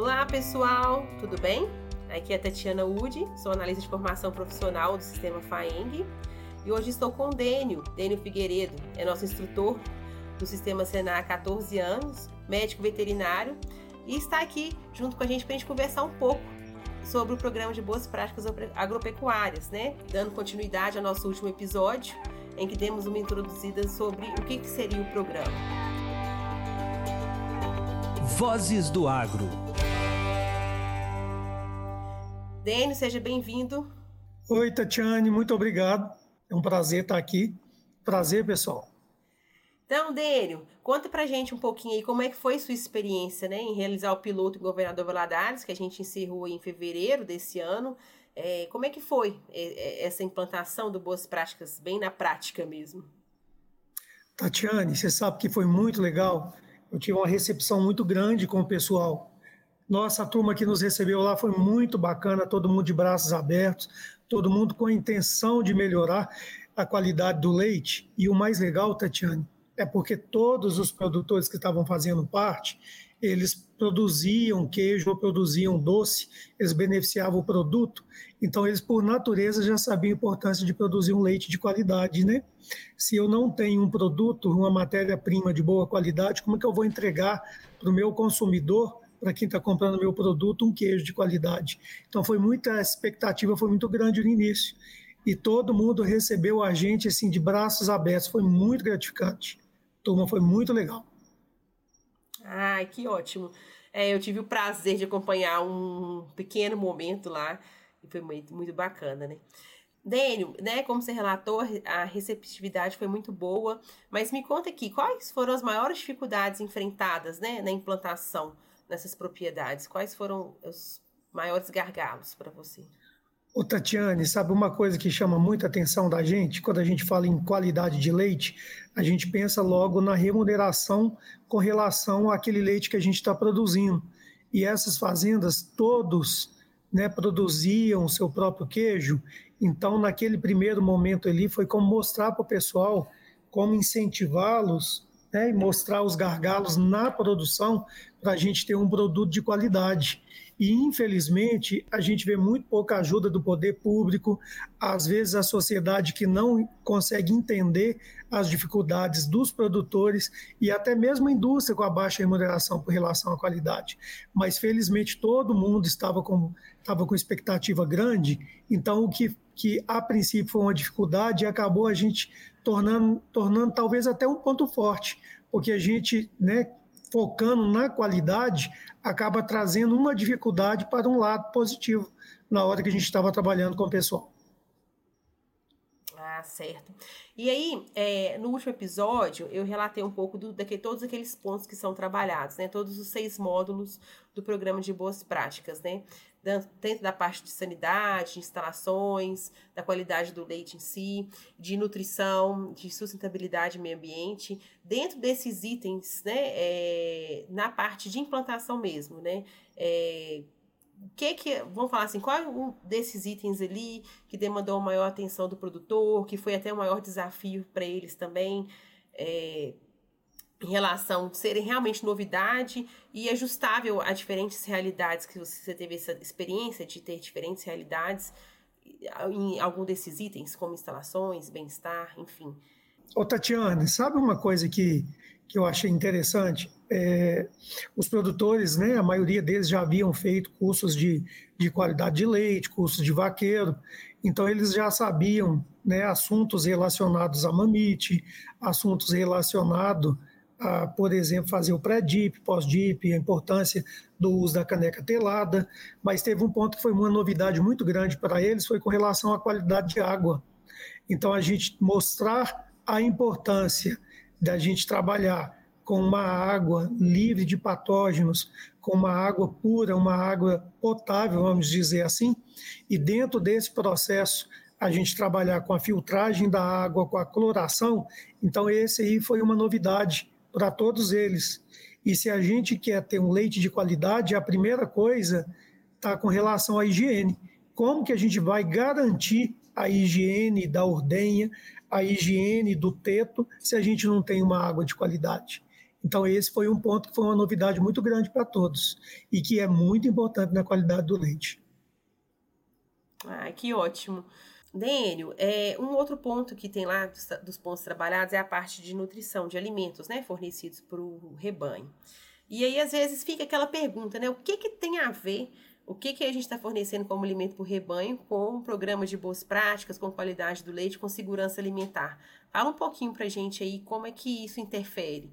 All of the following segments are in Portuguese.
Olá pessoal, tudo bem? Aqui é Tatiana Udi, sou analista de formação profissional do sistema FAENG e hoje estou com o Dênio, Dênio Figueiredo, é nosso instrutor do sistema Senar há 14 anos, médico veterinário e está aqui junto com a gente para a gente conversar um pouco sobre o programa de boas práticas agropecuárias, né? Dando continuidade ao nosso último episódio, em que demos uma introduzida sobre o que, que seria o programa. Vozes do Agro. Dênio, seja bem-vindo. Oi, Tatiane, muito obrigado. É um prazer estar aqui. Prazer, pessoal. Então, Dênio, conta pra gente um pouquinho aí como é que foi sua experiência né, em realizar o piloto em Governador Valadares, que a gente encerrou em fevereiro desse ano. É, como é que foi é, é, essa implantação do Boas Práticas, bem na prática mesmo? Tatiane, você sabe que foi muito legal. Eu tive uma recepção muito grande com o pessoal. Nossa, turma que nos recebeu lá foi muito bacana, todo mundo de braços abertos, todo mundo com a intenção de melhorar a qualidade do leite. E o mais legal, Tatiane, é porque todos os produtores que estavam fazendo parte, eles produziam queijo ou produziam doce, eles beneficiavam o produto, então eles por natureza já sabiam a importância de produzir um leite de qualidade, né? Se eu não tenho um produto, uma matéria-prima de boa qualidade, como é que eu vou entregar para o meu consumidor, para quem está comprando meu produto, um queijo de qualidade? Então foi muita a expectativa, foi muito grande no início e todo mundo recebeu a gente assim de braços abertos, foi muito gratificante turma foi muito legal. Ai, que ótimo. É, eu tive o prazer de acompanhar um pequeno momento lá e foi muito, muito bacana, né? Dênio, né, como você relatou, a receptividade foi muito boa, mas me conta aqui, quais foram as maiores dificuldades enfrentadas, né, na implantação nessas propriedades? Quais foram os maiores gargalos para você? Ô Tatiane, sabe uma coisa que chama muita atenção da gente? Quando a gente fala em qualidade de leite, a gente pensa logo na remuneração com relação àquele leite que a gente está produzindo. E essas fazendas, todos né, produziam seu próprio queijo. Então, naquele primeiro momento ali, foi como mostrar para o pessoal, como incentivá-los né, e mostrar os gargalos na produção para a gente ter um produto de qualidade. E, infelizmente, a gente vê muito pouca ajuda do poder público, às vezes a sociedade que não consegue entender as dificuldades dos produtores e até mesmo a indústria com a baixa remuneração por relação à qualidade. Mas, felizmente, todo mundo estava com, estava com expectativa grande, então o que, que a princípio foi uma dificuldade acabou a gente tornando, tornando talvez até um ponto forte, porque a gente, né, focando na qualidade, acaba trazendo uma dificuldade para um lado positivo na hora que a gente estava trabalhando com o pessoal. Ah, certo. E aí, é, no último episódio, eu relatei um pouco do, todos aqueles pontos que são trabalhados, né? Todos os seis módulos do programa de boas práticas, né? Dentro da parte de sanidade, de instalações, da qualidade do leite em si, de nutrição, de sustentabilidade meio ambiente. Dentro desses itens, né? É, na parte de implantação mesmo, né? É, que que, vamos falar assim, qual é um desses itens ali que demandou maior atenção do produtor, que foi até o maior desafio para eles também, é, em relação a serem realmente novidade e ajustável a diferentes realidades, que você teve essa experiência de ter diferentes realidades em algum desses itens, como instalações, bem-estar, enfim. Ô Tatiane, sabe uma coisa que que eu achei interessante. É, os produtores, né, a maioria deles já haviam feito cursos de, de qualidade de leite, cursos de vaqueiro, então eles já sabiam né, assuntos relacionados a mamite, assuntos relacionados a, por exemplo, fazer o pré-dip, pós-dip, a importância do uso da caneca telada, mas teve um ponto que foi uma novidade muito grande para eles, foi com relação à qualidade de água. Então, a gente mostrar a importância da gente trabalhar com uma água livre de patógenos, com uma água pura, uma água potável, vamos dizer assim, e dentro desse processo a gente trabalhar com a filtragem da água, com a cloração, então esse aí foi uma novidade para todos eles. E se a gente quer ter um leite de qualidade, a primeira coisa está com relação à higiene. Como que a gente vai garantir a higiene da ordenha, a higiene do teto, se a gente não tem uma água de qualidade. Então, esse foi um ponto que foi uma novidade muito grande para todos e que é muito importante na qualidade do leite. Ah, que ótimo. Dênio, é, um outro ponto que tem lá dos, dos, pontos trabalhados é a parte de nutrição de alimentos, né, fornecidos para o rebanho. E aí, às vezes, fica aquela pergunta, né, o que, que tem a ver, o que, que a gente está fornecendo como alimento para o rebanho com programas de boas práticas, com qualidade do leite, com segurança alimentar? Fala um pouquinho para a gente aí como é que isso interfere.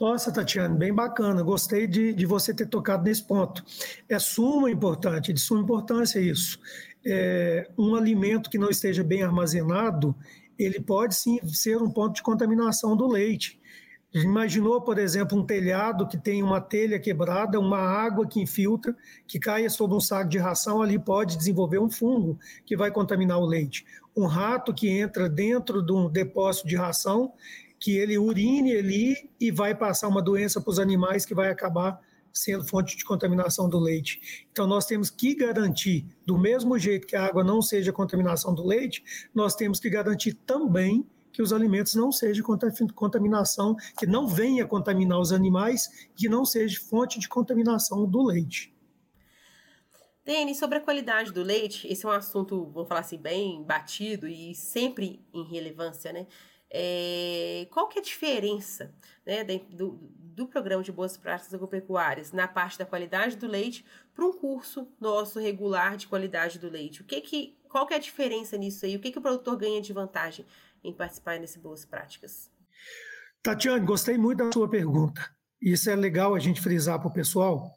Nossa, Tatiana, bem bacana. Gostei de, de você ter tocado nesse ponto. É suma importante, de suma importância isso é, um alimento que não esteja bem armazenado, ele pode sim ser um ponto de contaminação do leite. Imaginou, por exemplo, um telhado que tem uma telha quebrada, uma água que infiltra, que caia sobre um saco de ração, ali pode desenvolver um fungo que vai contaminar o leite. Um rato que entra dentro de um depósito de ração, que ele urine ali e vai passar uma doença para os animais que vai acabar sendo fonte de contaminação do leite. Então, nós temos que garantir, do mesmo jeito que a água não seja contaminação do leite, nós temos que garantir também que os alimentos não sejam contaminação, que não venha contaminar os animais, que não seja fonte de contaminação do leite. Denis, sobre a qualidade do leite, esse é um assunto, vamos falar assim, bem batido e sempre em relevância, né? É, qual que é a diferença né, do, do programa de boas práticas agropecuárias na parte da qualidade do leite para um curso nosso regular de qualidade do leite? O que que, qual que é a diferença nisso aí? O que, que o produtor ganha de vantagem em participar nesse boas práticas? Tatiane, gostei muito da sua pergunta. Isso é legal a gente frisar para o pessoal,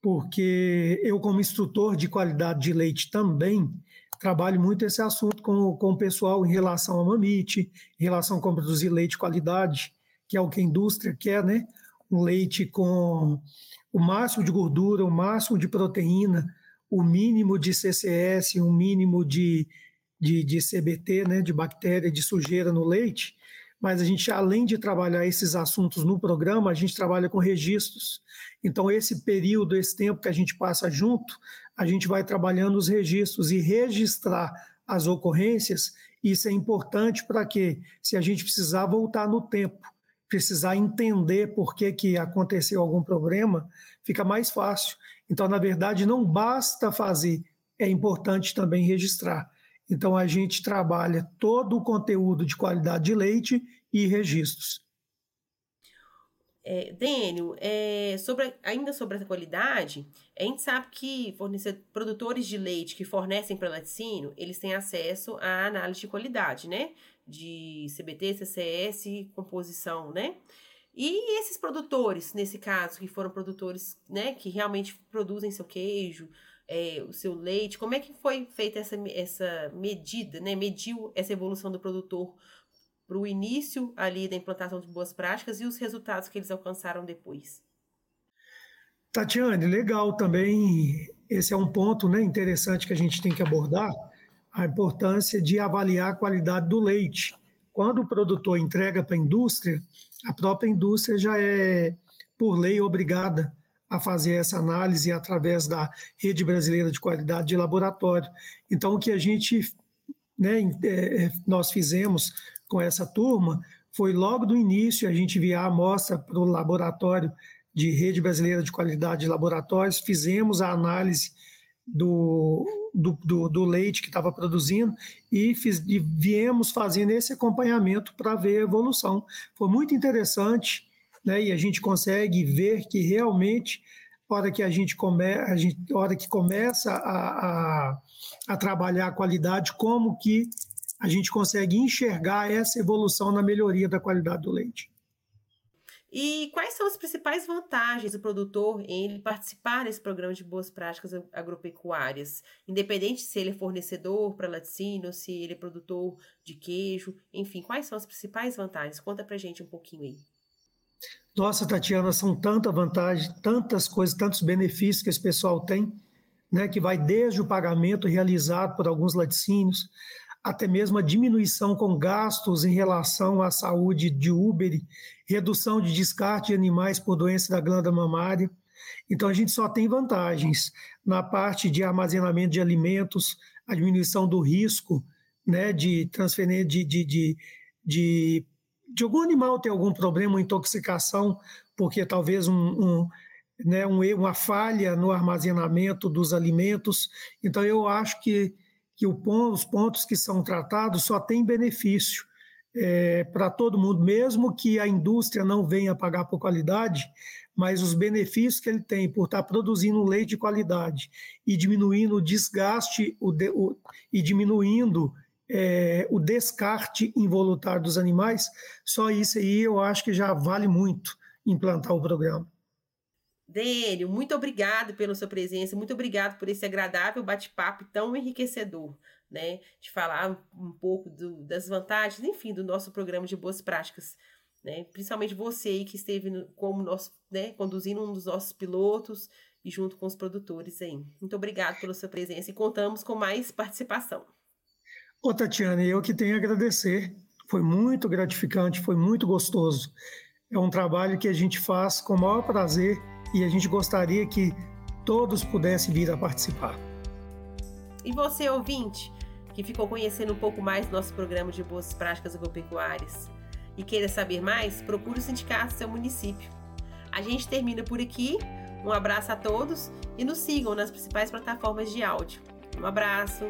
porque eu, como instrutor de qualidade de leite também, trabalho muito esse assunto com, com o pessoal em relação ao mamite, em relação a produzir leite de qualidade, que é o que a indústria quer, né? Um leite com o máximo de gordura, o máximo de proteína, o mínimo de CCS, o mínimo de, de, de CBT, né? De bactéria, de sujeira no leite. Mas a gente, além de trabalhar esses assuntos no programa, a gente trabalha com registros. Então, esse período, esse tempo que a gente passa junto, a gente vai trabalhando os registros e registrar as ocorrências. Isso é importante para que, se a gente precisar voltar no tempo, precisar entender por que, que aconteceu algum problema, fica mais fácil. Então, na verdade, não basta fazer, é importante também registrar. Então, a gente trabalha todo o conteúdo de qualidade de leite e registros. É, Dênio, é, sobre, ainda sobre essa qualidade, a gente sabe que produtores de leite que fornecem para laticínio, eles têm acesso à análise de qualidade, né? De CBT, CCS, composição, né? E esses produtores, nesse caso, que foram produtores, né, que realmente produzem seu queijo, é, o seu leite, como é que foi feita essa, essa medida, né? Mediu essa evolução do produtor para o início ali da implantação de boas práticas e os resultados que eles alcançaram depois. Tatiane, legal também. Esse é um ponto né, interessante que a gente tem que abordar, a importância de avaliar a qualidade do leite. Quando o produtor entrega para a indústria, a própria indústria já é, por lei, obrigada a fazer essa análise através da Rede Brasileira de Qualidade de Laboratório. Então, o que a gente, né, é, nós fizemos com essa turma foi logo do início a gente enviar a amostra para o laboratório de Rede Brasileira de Qualidade de Laboratórios, fizemos a análise do, do, do, do leite que estava produzindo e, fiz, e viemos fazendo esse acompanhamento para ver a evolução. Foi muito interessante, né, e a gente consegue ver que realmente, hora que a gente, come, a gente hora que começa a, a, a trabalhar a qualidade, como que a gente consegue enxergar essa evolução na melhoria da qualidade do leite. E quais são as principais vantagens do produtor em participar desse programa de boas práticas agropecuárias? Independente se ele é fornecedor para laticínio, se ele é produtor de queijo, enfim, quais são as principais vantagens? Conta para gente um pouquinho aí. Nossa, Tatiana, são tantas vantagens, tantas coisas, tantos benefícios que esse pessoal tem, né, que vai desde o pagamento realizado por alguns laticínios, até mesmo a diminuição com gastos em relação à saúde de Uber, redução de descarte de animais por doença da glândula mamária. Então, a gente só tem vantagens na parte de armazenamento de alimentos, a diminuição do risco né, de transferência de, de, de, de de algum animal ter algum problema, uma intoxicação, porque talvez um, um né, um, uma falha no armazenamento dos alimentos. Então, eu acho que, que os pontos que são tratados só têm benefício é, para todo mundo, mesmo que a indústria não venha pagar por qualidade, mas os benefícios que ele tem por estar produzindo leite de qualidade e diminuindo o desgaste o de, o, e diminuindo é, o descarte involuntário dos animais, só isso aí eu acho que já vale muito implantar o programa. Dênio, muito obrigado pela sua presença, muito obrigado por esse agradável bate-papo tão enriquecedor, né? De falar um pouco do, das vantagens, enfim, do nosso programa de boas práticas, né? Principalmente você aí que esteve no, como nosso, né, conduzindo um dos nossos pilotos e junto com os produtores aí. Muito obrigado pela sua presença e contamos com mais participação. Ô, Tatiana, eu que tenho a agradecer. Foi muito gratificante, foi muito gostoso. É um trabalho que a gente faz com o maior prazer e a gente gostaria que todos pudessem vir a participar. E você, ouvinte, que ficou conhecendo um pouco mais do nosso programa de boas práticas agropecuárias e queira saber mais, procure o sindicato do seu município. A gente termina por aqui. Um abraço a todos e nos sigam nas principais plataformas de áudio. Um abraço.